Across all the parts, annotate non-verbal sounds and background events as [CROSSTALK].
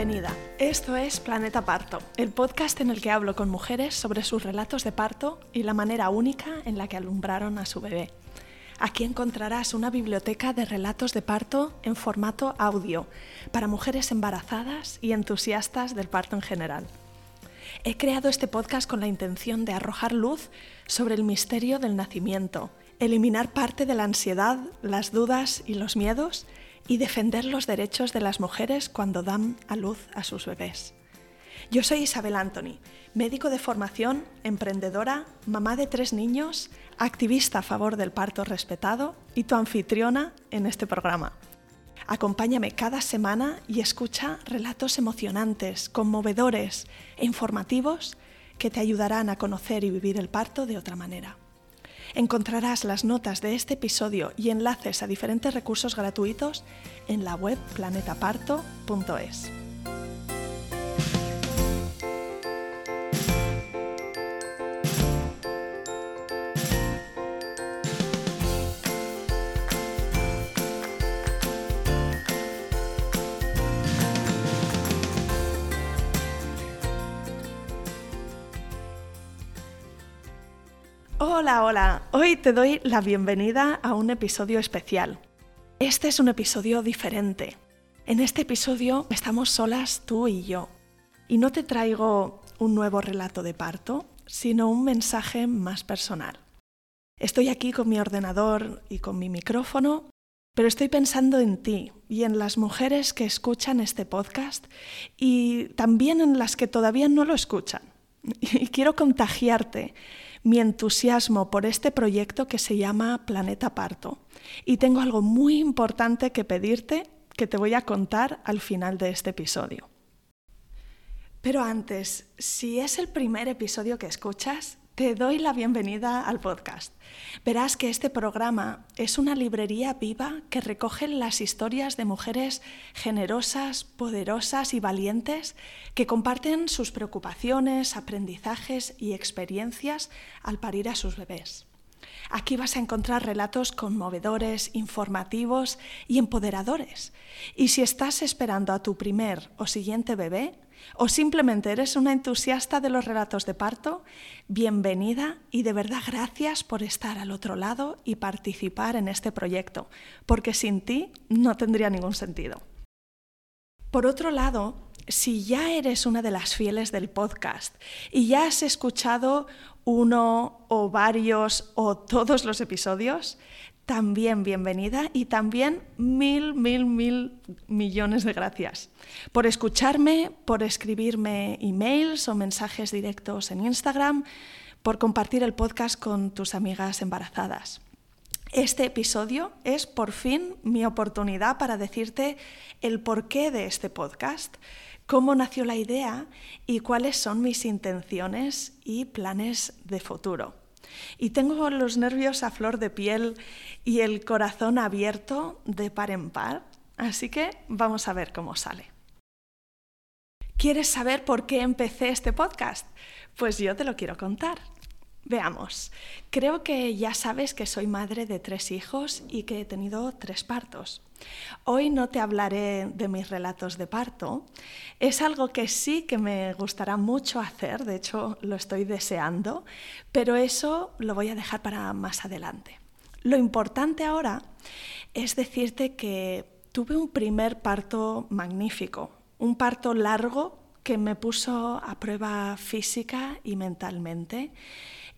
Bienvenida. Esto es Planeta Parto, el podcast en el que hablo con mujeres sobre sus relatos de parto y la manera única en la que alumbraron a su bebé. Aquí encontrarás una biblioteca de relatos de parto en formato audio para mujeres embarazadas y entusiastas del parto en general. He creado este podcast con la intención de arrojar luz sobre el misterio del nacimiento, eliminar parte de la ansiedad, las dudas y los miedos y defender los derechos de las mujeres cuando dan a luz a sus bebés. Yo soy Isabel Anthony, médico de formación, emprendedora, mamá de tres niños, activista a favor del parto respetado y tu anfitriona en este programa. Acompáñame cada semana y escucha relatos emocionantes, conmovedores e informativos que te ayudarán a conocer y vivir el parto de otra manera. Encontrarás las notas de este episodio y enlaces a diferentes recursos gratuitos en la web planetaparto.es. Hola, hola. Hoy te doy la bienvenida a un episodio especial. Este es un episodio diferente. En este episodio estamos solas tú y yo. Y no te traigo un nuevo relato de parto, sino un mensaje más personal. Estoy aquí con mi ordenador y con mi micrófono, pero estoy pensando en ti y en las mujeres que escuchan este podcast y también en las que todavía no lo escuchan. [LAUGHS] Y quiero contagiarte mi entusiasmo por este proyecto que se llama Planeta Parto. Y tengo algo muy importante que pedirte que te voy a contar al final de este episodio. Pero antes, si es el primer episodio que escuchas, te doy la bienvenida al podcast. Verás que este programa es una librería viva que recoge las historias de mujeres generosas, poderosas y valientes que comparten sus preocupaciones, aprendizajes y experiencias al parir a sus bebés. Aquí vas a encontrar relatos conmovedores, informativos y empoderadores. Y si estás esperando a tu primer o siguiente bebé, o simplemente eres una entusiasta de los relatos de parto, bienvenida y de verdad gracias por estar al otro lado y participar en este proyecto, porque sin ti no tendría ningún sentido. Por otro lado, si ya eres una de las fieles del podcast y ya has escuchado uno o varios o todos los episodios, también bienvenida y también mil, mil, mil millones de gracias por escucharme, por escribirme emails o mensajes directos en Instagram, por compartir el podcast con tus amigas embarazadas. Este episodio es por fin mi oportunidad para decirte el porqué de este podcast, cómo nació la idea y cuáles son mis intenciones y planes de futuro. Y tengo los nervios a flor de piel y el corazón abierto de par en par, así que vamos a ver cómo sale. ¿Quieres saber por qué empecé este podcast? Pues yo te lo quiero contar. Veamos, creo que ya sabes que soy madre de tres hijos y que he tenido tres partos. Hoy no te hablaré de mis relatos de parto, es algo que sí que me gustará mucho hacer, de hecho lo estoy deseando, pero eso lo voy a dejar para más adelante. Lo importante ahora es decirte que tuve un primer parto magnífico, un parto largo que me puso a prueba física y mentalmente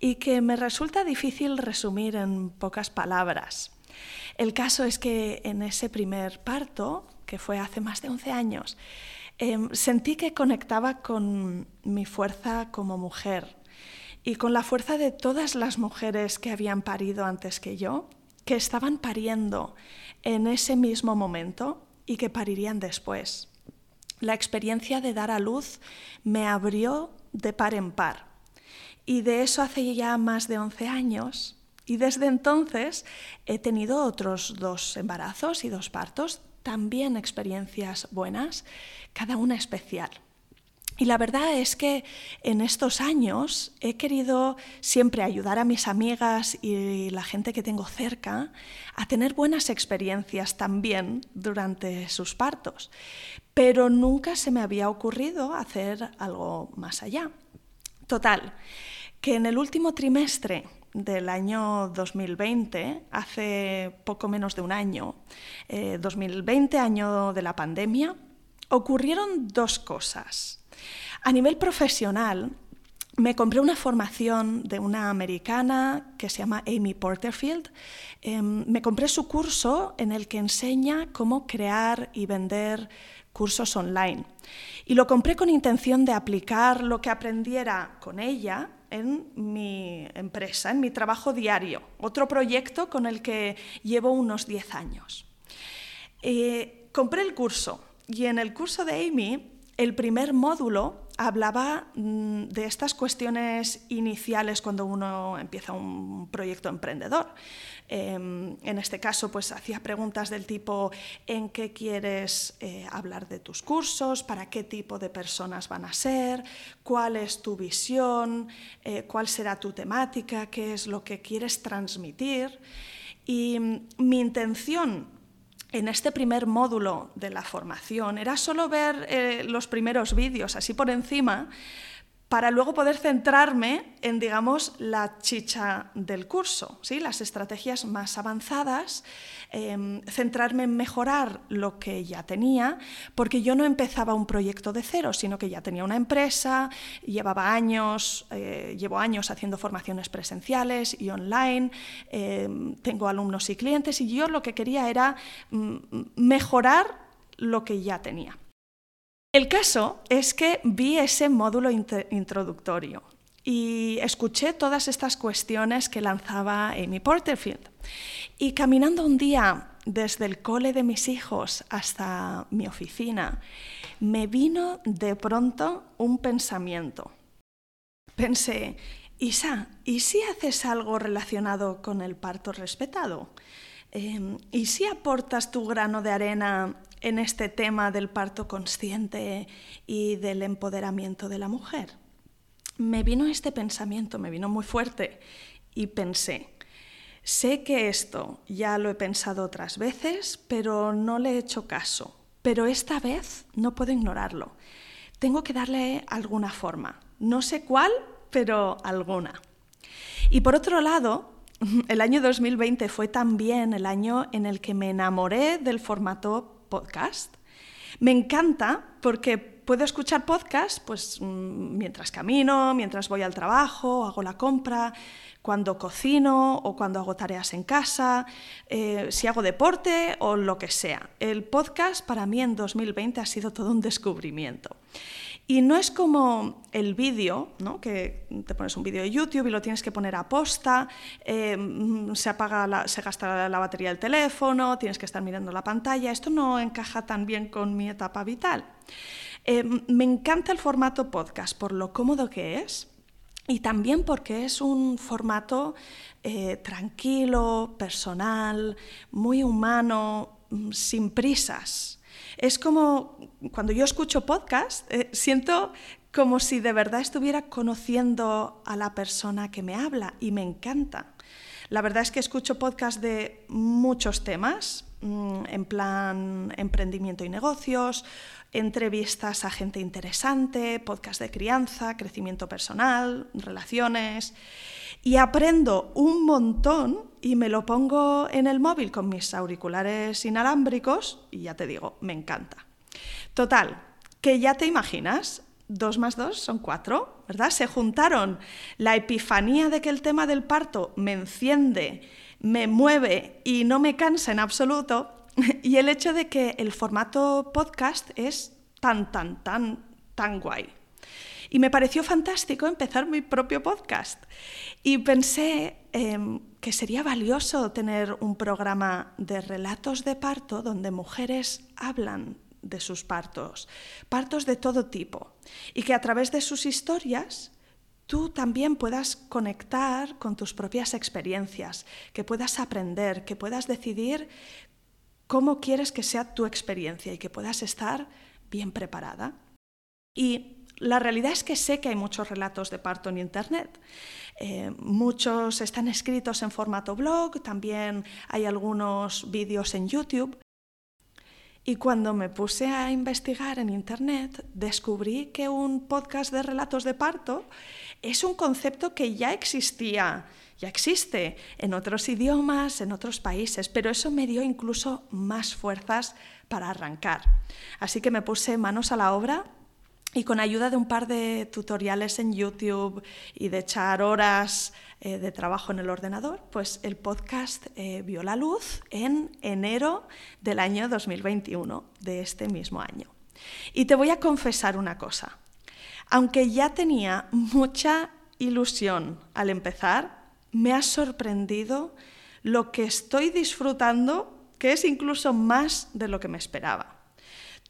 y que me resulta difícil resumir en pocas palabras. El caso es que en ese primer parto, que fue hace más de 11 años, em, sentí que conectaba con mi fuerza como mujer y con la fuerza de todas las mujeres que habían parido antes que yo, que estaban pariendo en ese mismo momento y que parirían después. La experiencia de dar a luz me abrió de par en par y de eso hace ya más de 11 años. Y desde entonces he tenido otros dos embarazos y dos partos, también experiencias buenas, cada una especial. Y la verdad es que en estos años he querido siempre ayudar a mis amigas y la gente que tengo cerca a tener buenas experiencias también durante sus partos, pero nunca se me había ocurrido hacer algo más allá. Total, que en el último trimestre del año 2020, hace poco menos de un año, 2020, eh, año de la pandemia, ocurrieron dos cosas. A nivel profesional, me compré una formación de una americana que se llama Amy Porterfield. Em, me compré su curso en el que enseña cómo crear y vender cursos online. Y lo compré con intención de aplicar lo que aprendiera con ella en mi empresa, en mi trabajo diario, otro proyecto con el que llevo unos 10 años. Eh, compré el curso y en el curso de Amy el primer módulo hablaba mm, de estas cuestiones iniciales cuando uno empieza un proyecto emprendedor. Em, en este caso, pues hacía preguntas del tipo ¿en qué quieres eh, hablar de tus cursos? ¿Para qué tipo de personas van a ser? ¿Cuál es tu visión? Eh, ¿Cuál será tu temática? ¿Qué es lo que quieres transmitir? Y mm, mi intención en este primer módulo de la formación era solo ver eh, los primeros vídeos así por encima para luego poder centrarme en, digamos, la chicha del curso, ¿sí? las estrategias más avanzadas, em, centrarme en mejorar lo que ya tenía, porque yo no empezaba un proyecto de cero, sino que ya tenía una empresa, llevaba años, eh, llevo años haciendo formaciones presenciales y online, em, tengo alumnos y clientes, y yo lo que quería era mm, mejorar lo que ya tenía. El caso es que vi ese módulo introductorio y escuché todas estas cuestiones que lanzaba Amy Porterfield. Y caminando un día desde el cole de mis hijos hasta mi oficina, me vino de pronto un pensamiento. Pensé, Isa, ¿y si haces algo relacionado con el parto respetado? Em, ¿Y si aportas tu grano de arena en este tema del parto consciente y del empoderamiento de la mujer? Me vino este pensamiento, me vino muy fuerte y pensé, sé que esto ya lo he pensado otras veces, pero no le he hecho caso, pero esta vez no puedo ignorarlo. Tengo que darle alguna forma, no sé cuál, pero alguna. Y por otro lado, [LAUGHS] el año 2020 fue también el año en el que me enamoré del formato podcast. Me encanta porque puedo escuchar podcast pues, mm, mientras camino, mientras voy al trabajo, hago la compra, cuando cocino o cuando hago tareas en casa, eh, si hago deporte o lo que sea. El podcast para mí en 2020 ha sido todo un descubrimiento. Y no es como el vídeo, ¿no? que te pones un vídeo de YouTube y lo tienes que poner a posta, eh, se, apaga se gasta la batería del teléfono, tienes que estar mirando la pantalla. Esto no encaja tan bien con mi etapa vital. Eh, me encanta el formato podcast por lo cómodo que es y también porque es un formato eh, tranquilo, personal, muy humano, mm, sin prisas. Es como cuando yo escucho podcast, eh, siento como si de verdad estuviera conociendo a la persona que me habla y me encanta. La verdad es que escucho podcast de muchos temas, mm, en plan emprendimiento y negocios, entrevistas a gente interesante, podcast de crianza, crecimiento personal, relaciones y aprendo un montón y me lo pongo en el móvil con mis auriculares inalámbricos y ya te digo, me encanta. Total, que ya te imaginas, dos más dos son cuatro, ¿verdad? Se juntaron la epifanía de que el tema del parto me enciende, me mueve y no me cansa en absoluto, [LAUGHS] y el hecho de que el formato podcast es tan, tan, tan, tan guay. Y me pareció fantástico empezar mi propio podcast. Y pensé em, que sería valioso tener un programa de relatos de parto donde mujeres hablan de sus partos, partos de todo tipo, y que a través de sus historias tú también puedas conectar con tus propias experiencias, que puedas aprender, que puedas decidir cómo quieres que sea tu experiencia y que puedas estar bien preparada. Y la realidad es que sé que hay muchos relatos de parto en Internet. Eh, muchos están escritos en formato blog, también hay algunos vídeos en YouTube. Y cuando me puse a investigar en Internet, descubrí que un podcast de relatos de parto es un concepto que ya existía, ya existe en otros idiomas, en otros países, pero eso me dio incluso más fuerzas para arrancar. Así que me puse manos a la obra y con ayuda de un par de tutoriales en YouTube y de echar horas eh, de trabajo en el ordenador, pues el podcast eh, vio la luz en enero del año 2021, de este mismo año. Y te voy a confesar una cosa. Aunque ya tenía mucha ilusión al empezar, me ha sorprendido lo que estoy disfrutando, que es incluso más de lo que me esperaba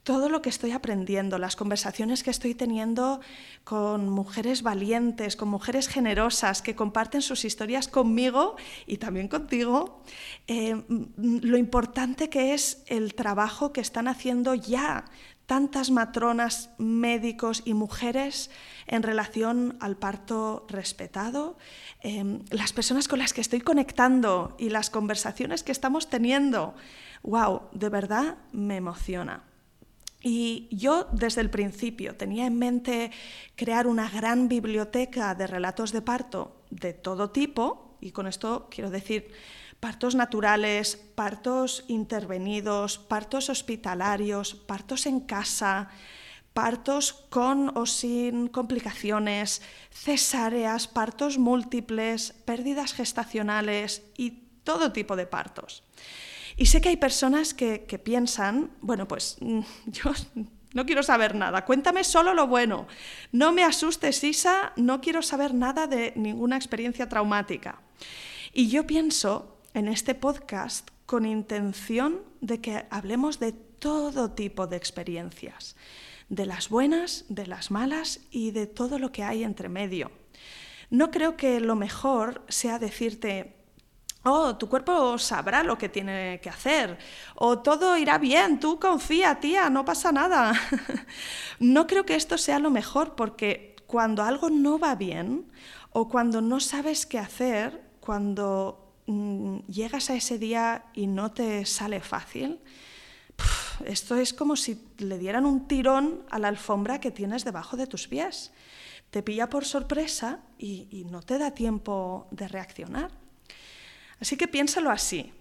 todo lo que estoy aprendiendo, las conversaciones que estoy teniendo con mujeres valientes, con mujeres generosas que comparten sus historias conmigo y también contigo, eh, lo importante que es el trabajo que están haciendo ya tantas matronas, médicos y mujeres en relación al parto respetado, eh, las personas con las que estoy conectando y las conversaciones que estamos teniendo. ¡Wow! De verdad me emociona. Y yo desde el principio tenía en mente crear una gran biblioteca de relatos de parto de todo tipo, y con esto quiero decir partos naturales, partos intervenidos, partos hospitalarios, partos en casa, partos con o sin complicaciones, cesáreas, partos múltiples, pérdidas gestacionales y todo tipo de partos. Y sé que hay personas que, piensan, bueno, pues mm, [LAUGHS] yo no quiero saber nada, cuéntame solo lo bueno, no me asustes, Isa, no quiero saber nada de ninguna experiencia traumática. Y yo pienso en este podcast con intención de que hablemos de todo tipo de experiencias, de las buenas, de las malas y de todo lo que hay entre medio. No creo que lo mejor sea decirte, Oh, tu cuerpo sabrá lo que tiene que hacer. O todo irá bien, tú confía, tía, no pasa nada. [LAUGHS] no creo que esto sea lo mejor porque cuando algo no va bien o cuando no sabes qué hacer, cuando mm, llegas a ese día y no te sale fácil, esto es como si le dieran un tirón a la alfombra que tienes debajo de tus pies. Te pilla por sorpresa y no te da tiempo de reaccionar. Así que piénsalo así.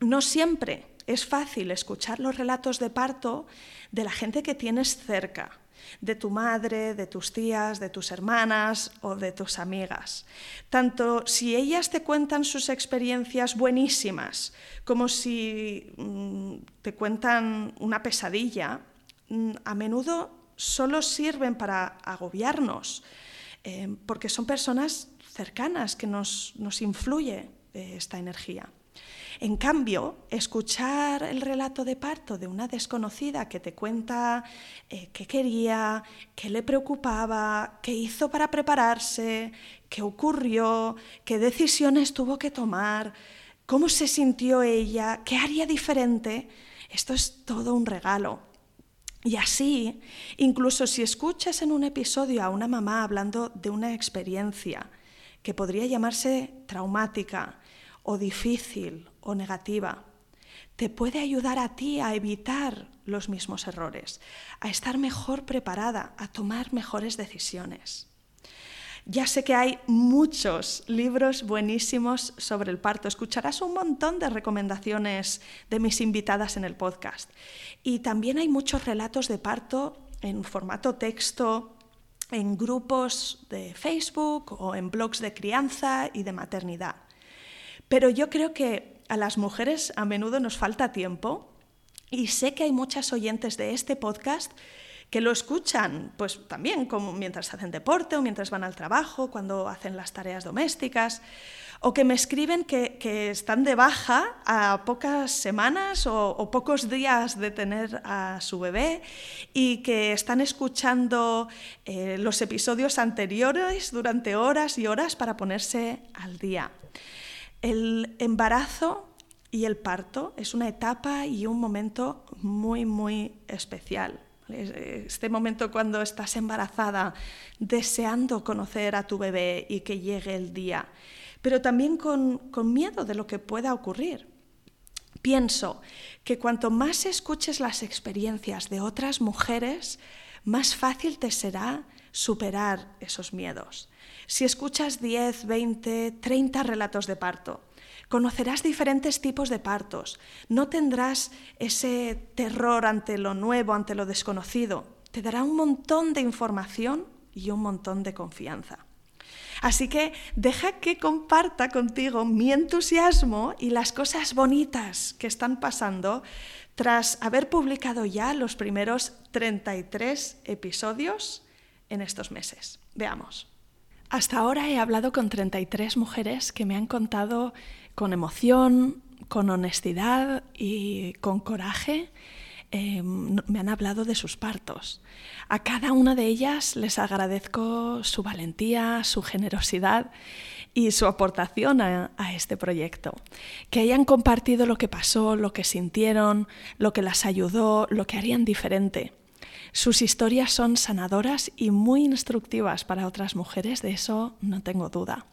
No siempre es fácil escuchar los relatos de parto de la gente que tienes cerca, de tu madre, de tus tías, de tus hermanas o de tus amigas. Tanto si ellas te cuentan sus experiencias buenísimas como si mm, te cuentan una pesadilla, mm, a menudo solo sirven para agobiarnos, eh, porque son personas cercanas que nos, nos influyen esta energía. En cambio, escuchar el relato de parto de una desconocida que te cuenta eh, qué quería, qué le preocupaba, qué hizo para prepararse, qué ocurrió, qué decisiones tuvo que tomar, cómo se sintió ella, qué haría diferente, esto es todo un regalo. Y así, incluso si escuchas en un episodio a una mamá hablando de una experiencia que podría llamarse traumática, o difícil o negativa, te puede ayudar a ti a evitar los mismos errores, a estar mejor preparada, a tomar mejores decisiones. Ya sé que hay muchos libros buenísimos sobre el parto. Escucharás un montón de recomendaciones de mis invitadas en el podcast. Y también hay muchos relatos de parto en formato texto, en grupos de Facebook o en blogs de crianza y de maternidad. Pero yo creo que a las mujeres a menudo nos falta tiempo y sé que hay muchas oyentes de este podcast que lo escuchan, pues también como mientras hacen deporte o mientras van al trabajo, cuando hacen las tareas domésticas, o que me escriben que, están de baja a pocas semanas o, pocos días de tener a su bebé y que están escuchando eh, los episodios anteriores durante horas y horas para ponerse al día. El embarazo y el parto es una etapa y un momento muy, muy especial. este momento cuando estás embarazada, deseando conocer a tu bebé y que llegue el día, pero también con, con miedo de lo que pueda ocurrir. Pienso que cuanto más escuches las experiencias de otras mujeres, más fácil te será superar esos miedos. Si escuchas 10, 20, 30 relatos de parto, conocerás diferentes tipos de partos, no tendrás ese terror ante lo nuevo, ante lo desconocido, te dará un montón de información y un montón de confianza. Así que deja que comparta contigo mi entusiasmo y las cosas bonitas que están pasando tras haber publicado ya los primeros 33 episodios en estos meses. Veamos. Hasta ahora he hablado con 33 mujeres que me han contado con emoción, con honestidad y con coraje em, me han hablado de sus partos. A cada una de ellas les agradezco su valentía, su generosidad y su aportación a, este proyecto. Que hayan compartido lo que pasó, lo que sintieron, lo que las ayudó, lo que harían diferente. Sus historias son sanadoras y muy instructivas para otras mujeres, de eso no tengo duda.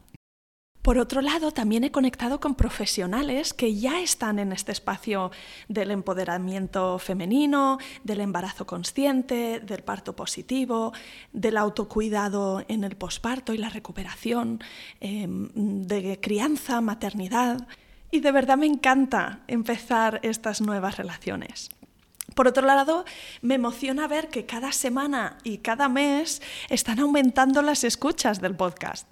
Por otro lado, también he conectado con profesionales que ya están en este espacio del empoderamiento femenino, del embarazo consciente, del parto positivo, del autocuidado en el posparto y la recuperación, em, de crianza, maternidad. Y de verdad me encanta empezar estas nuevas relaciones. Por otro lado, me emociona ver que cada semana y cada mes están aumentando las escuchas del podcast,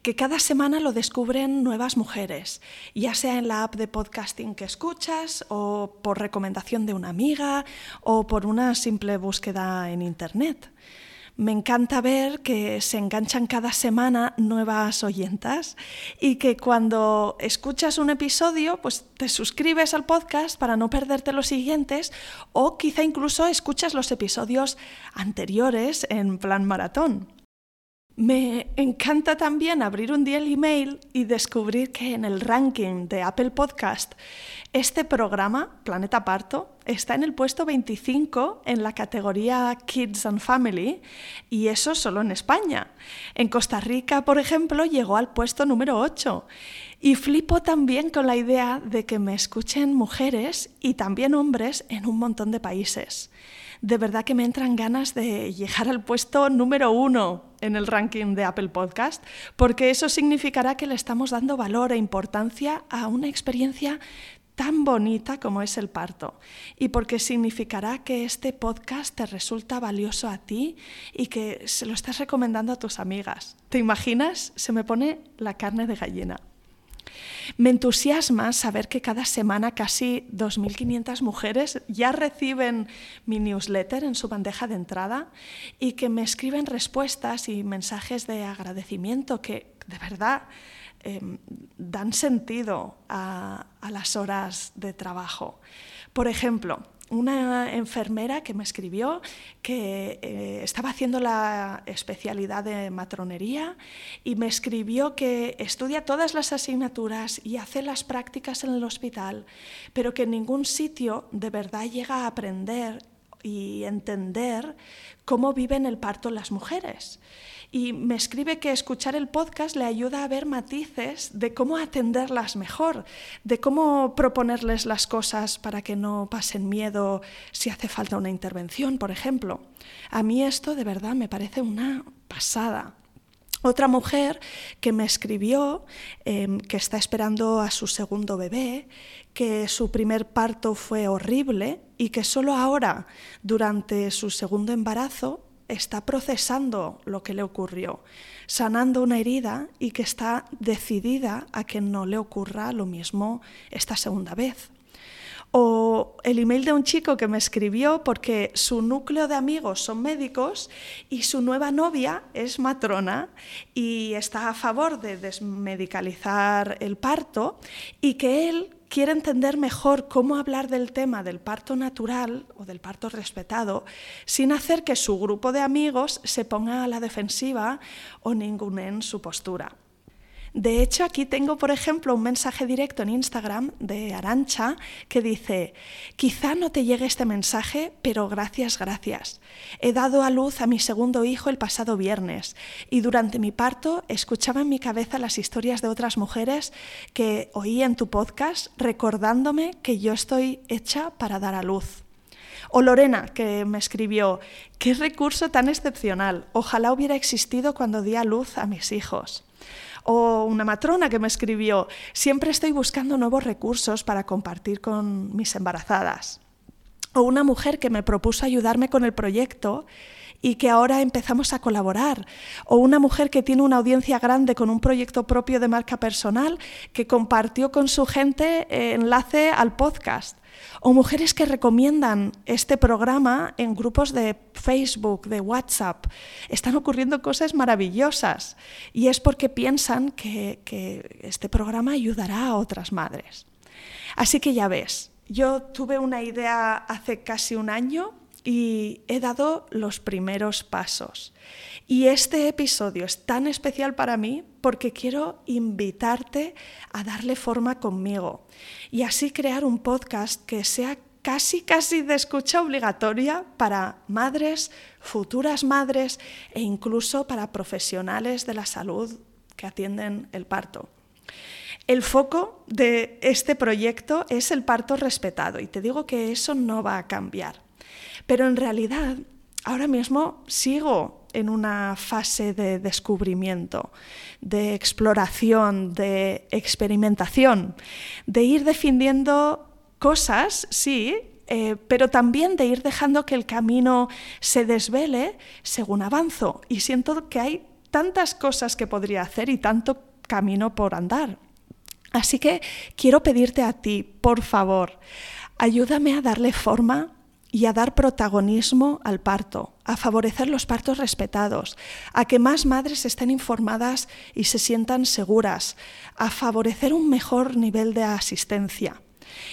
que cada semana lo descubren nuevas mujeres, ya sea en la app de podcasting que escuchas o por recomendación de una amiga o por una simple búsqueda en Internet. Me encanta ver que se enganchan cada semana nuevas oyentas y que cuando escuchas un episodio, pues te suscribes al podcast para no perderte los siguientes o quizá incluso escuchas los episodios anteriores en plan maratón. Me encanta también abrir un día el email y descubrir que en el ranking de Apple Podcast este programa, Planeta Parto, está en el puesto 25 en la categoría Kids and Family y eso solo en España. En Costa Rica, por ejemplo, llegó al puesto número 8. Y flipo también con la idea de que me escuchen mujeres y también hombres en un montón de países de verdad que me entran ganas de llegar al puesto número uno en el ranking de Apple Podcast, porque eso significará que le estamos dando valor e importancia a una experiencia tan bonita como es el parto y porque significará que este podcast te resulta valioso a ti y que se lo estás recomendando a tus amigas. ¿Te imaginas? Se me pone la carne de gallina. Me entusiasma saber que cada semana casi 2.500 mujeres ya reciben mi newsletter en su bandeja de entrada y que me escriben respuestas y mensajes de agradecimiento que de verdad em, dan sentido a las horas de trabajo. Por ejemplo, una enfermera que me escribió que eh, estaba haciendo la especialidad de matronería y me escribió que estudia todas las asignaturas y hace las prácticas en el hospital, pero que en ningún sitio de verdad llega a aprender y entender cómo viven el parto las mujeres y me escribe que escuchar el podcast le ayuda a ver matices de cómo atenderlas mejor, de cómo proponerles las cosas para que no pasen miedo si hace falta una intervención, por ejemplo. A mí esto de verdad me parece una pasada. Otra mujer que me escribió em, que está esperando a su segundo bebé, que su primer parto fue horrible y que solo ahora, durante su segundo embarazo, está procesando lo que le ocurrió, sanando una herida y que está decidida a que no le ocurra lo mismo esta segunda vez. O el email de un chico que me escribió porque su núcleo de amigos son médicos y su nueva novia es matrona y está a favor de desmedicalizar el parto y que él quiere entender mejor cómo hablar del tema del parto natural o del parto respetado sin hacer que su grupo de amigos se ponga a la defensiva o ningunen su postura. De hecho, aquí tengo, por ejemplo, un mensaje directo en Instagram de Arancha que dice, quizá no te llegue este mensaje, pero gracias, gracias. He dado a luz a mi segundo hijo el pasado viernes y durante mi parto escuchaba en mi cabeza las historias de otras mujeres que oí en tu podcast recordándome que yo estoy hecha para dar a luz. O Lorena, que me escribió, qué recurso tan excepcional, ojalá hubiera existido cuando di a luz a mis hijos. O una matrona que me escribió, siempre estoy buscando nuevos recursos para compartir con mis embarazadas. O una mujer que me propuso ayudarme con el proyecto y que ahora empezamos a colaborar. O una mujer que tiene una audiencia grande con un proyecto propio de marca personal que compartió con su gente eh, enlace al podcast o mujeres que recomiendan este programa en grupos de Facebook, de WhatsApp. Están ocurriendo cosas maravillosas y es porque piensan que, que este programa ayudará a otras madres. Así que ya ves, yo tuve una idea hace casi un año y he dado los primeros pasos. Y este episodio es tan especial para mí porque quiero invitarte a darle forma conmigo y así crear un podcast que sea casi, casi de escucha obligatoria para madres, futuras madres e incluso para profesionales de la salud que atienden el parto. El foco de este proyecto es el parto respetado y te digo que eso no va a cambiar. Pero en realidad, ahora mismo sigo en una fase de descubrimiento, de exploración, de experimentación, de ir defendiendo cosas, sí, eh, pero también de ir dejando que el camino se desvele según avanzo. Y siento que hay tantas cosas que podría hacer y tanto camino por andar. Así que quiero pedirte a ti, por favor, ayúdame a darle forma y a dar protagonismo al parto, a favorecer los partos respetados, a que más madres estén informadas y se sientan seguras, a favorecer un mejor nivel de asistencia.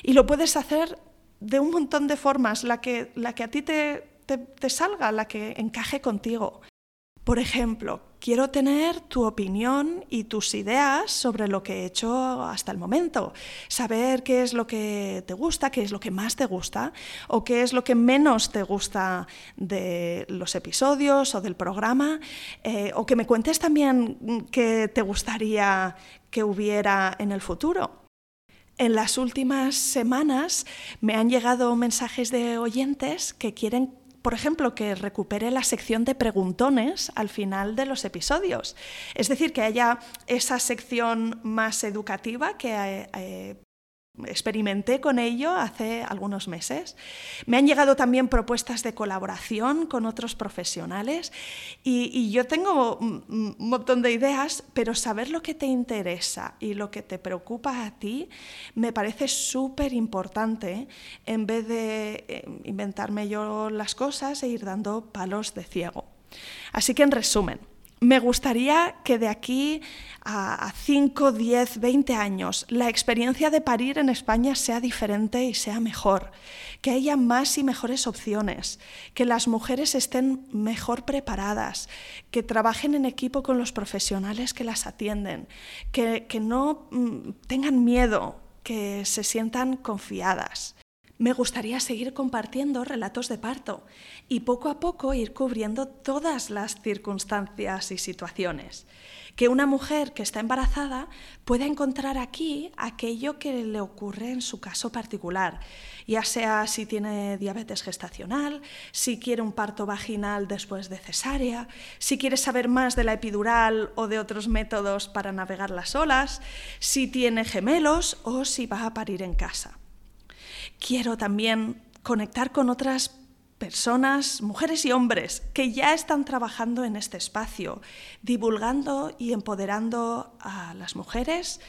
Y lo puedes hacer de un montón de formas, la que, la que a ti te, te salga, la que encaje contigo. Por ejemplo, quiero tener tu opinión y tus ideas sobre lo que he hecho hasta el momento. Saber qué es lo que te gusta, qué es lo que más te gusta o qué es lo que menos te gusta de los episodios o del programa. Eh, o que me cuentes también qué te gustaría que hubiera en el futuro. En las últimas semanas me han llegado mensajes de oyentes que quieren por ejemplo, que recupere la sección de preguntones al final de los episodios. Es decir, que haya esa sección más educativa que eh, eh, experimenté con ello hace algunos meses. Me han llegado también propuestas de colaboración con otros profesionales y, yo tengo un montón de ideas, pero saber lo que te interesa y lo que te preocupa a ti me parece súper importante en vez de eh, inventarme yo las cosas e ir dando palos de ciego. Así que en resumen, me gustaría que de aquí a 5, 10, 20 años la experiencia de parir en España sea diferente y sea mejor, que haya más y mejores opciones, que las mujeres estén mejor preparadas, que trabajen en equipo con los profesionales que las atienden, que, que no mm, tengan miedo, que se sientan confiadas. Me gustaría seguir compartiendo relatos de parto y poco a poco ir cubriendo todas las circunstancias y situaciones. Que una mujer que está embarazada pueda encontrar aquí aquello que le ocurre en su caso particular, ya sea si tiene diabetes gestacional, si quiere un parto vaginal después de cesárea, si quiere saber más de la epidural o de otros métodos para navegar las olas, si tiene gemelos o si va a parir en casa quiero también conectar con otras personas, mujeres y hombres, que ya están trabajando en este espacio, divulgando y empoderando a las mujeres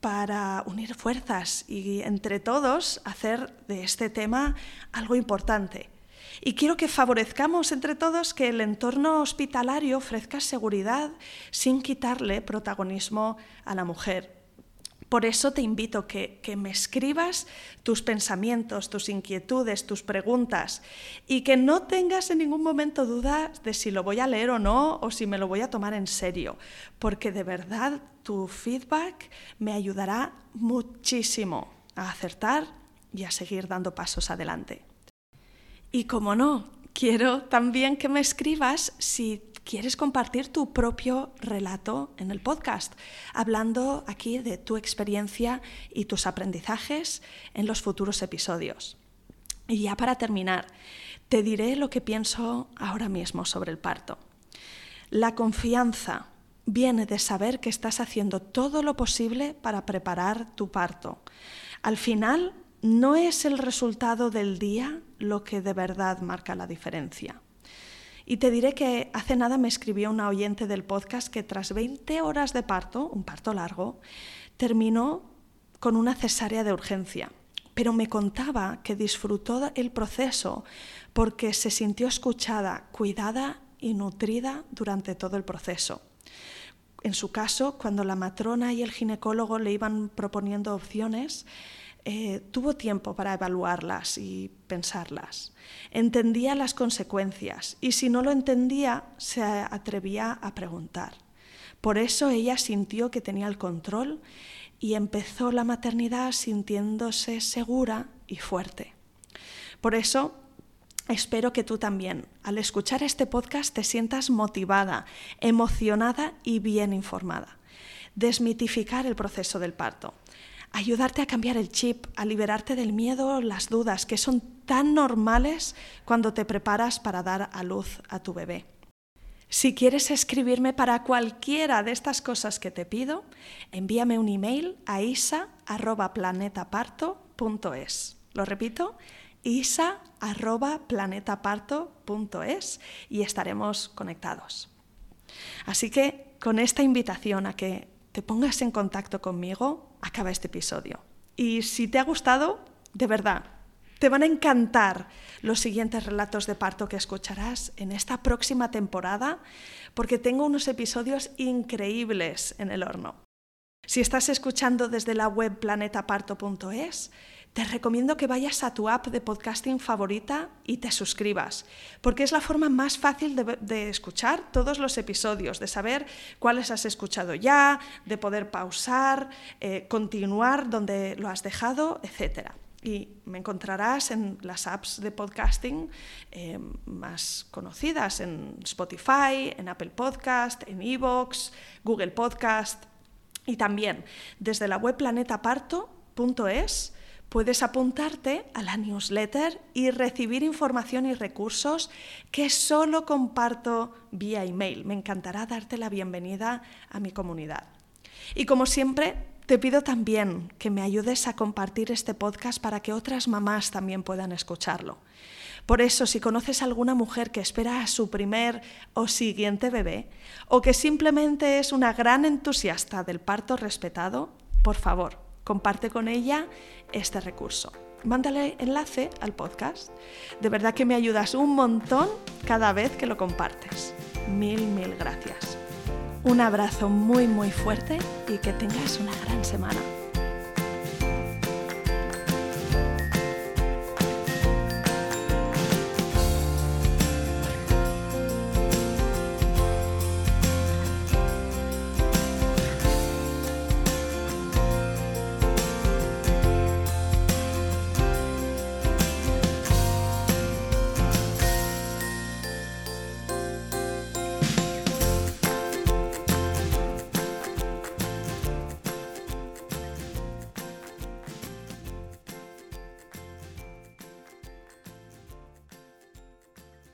para unir fuerzas y entre todos hacer de este tema algo importante. Y quiero que favorezcamos entre todos que el entorno hospitalario ofrezca seguridad sin quitarle protagonismo a la mujer Por eso te invito que, que me escribas tus pensamientos, tus inquietudes, tus preguntas y que no tengas en ningún momento dudas de si lo voy a leer o no o si me lo voy a tomar en serio, porque de verdad tu feedback me ayudará muchísimo a acertar y a seguir dando pasos adelante. Y como no, quiero también que me escribas si quieres compartir tu propio relato en el podcast, hablando aquí de tu experiencia y tus aprendizajes en los futuros episodios. Y ya para terminar, te diré lo que pienso ahora mismo sobre el parto. La confianza viene de saber que estás haciendo todo lo posible para preparar tu parto. Al final, no es el resultado del día lo que de verdad marca la diferencia. Y te diré que hace nada me escribió una oyente del podcast que tras 20 horas de parto, un parto largo, terminó con una cesárea de urgencia. Pero me contaba que disfrutó el proceso porque se sintió escuchada, cuidada y nutrida durante todo el proceso. En su caso, cuando la matrona y el ginecólogo le iban proponiendo opciones, eh, tuvo tiempo para evaluarlas y pensarlas. Entendía las consecuencias y si no lo entendía, se atrevía a preguntar. Por eso ella sintió que tenía el control y empezó la maternidad sintiéndose segura y fuerte. Por eso Espero que tú también, al escuchar este podcast, te sientas motivada, emocionada y bien informada. Desmitificar el proceso del parto ayudarte a cambiar el chip, a liberarte del miedo, las dudas, que son tan normales cuando te preparas para dar a luz a tu bebé. Si quieres escribirme para cualquiera de estas cosas que te pido, envíame un email a isa.planetaparto.es. Lo repito, isa.planetaparto.es y estaremos conectados. Así que con esta invitación a que te pongas en contacto conmigo, acaba este episodio. Y si te ha gustado, de verdad, te van a encantar los siguientes relatos de parto que escucharás en esta próxima temporada, porque tengo unos episodios increíbles en el horno. Si estás escuchando desde la web planetaparto.es, te recomiendo que vayas a tu app de podcasting favorita y te suscribas, porque es la forma más fácil de, escuchar todos los episodios, de saber cuáles has escuchado ya, de poder pausar, eh, continuar donde lo has dejado, etc. Y me encontrarás en las apps de podcasting eh, más conocidas, en Spotify, en Apple Podcast, en Evox, Google Podcast y también desde la web planetaparto.es puedes apuntarte a la newsletter y recibir información y recursos que solo comparto vía email. Me encantará darte la bienvenida a mi comunidad. Y como siempre, te pido también que me ayudes a compartir este podcast para que otras mamás también puedan escucharlo. Por eso, si conoces a alguna mujer que espera a su primer o siguiente bebé, o que simplemente es una gran entusiasta del parto respetado, por favor, comparte con ella este recurso. Mándale enlace al podcast. De verdad que me ayudas un montón cada vez que lo compartes. Mil, mil gracias. Un abrazo muy, muy fuerte y que tengas una gran semana.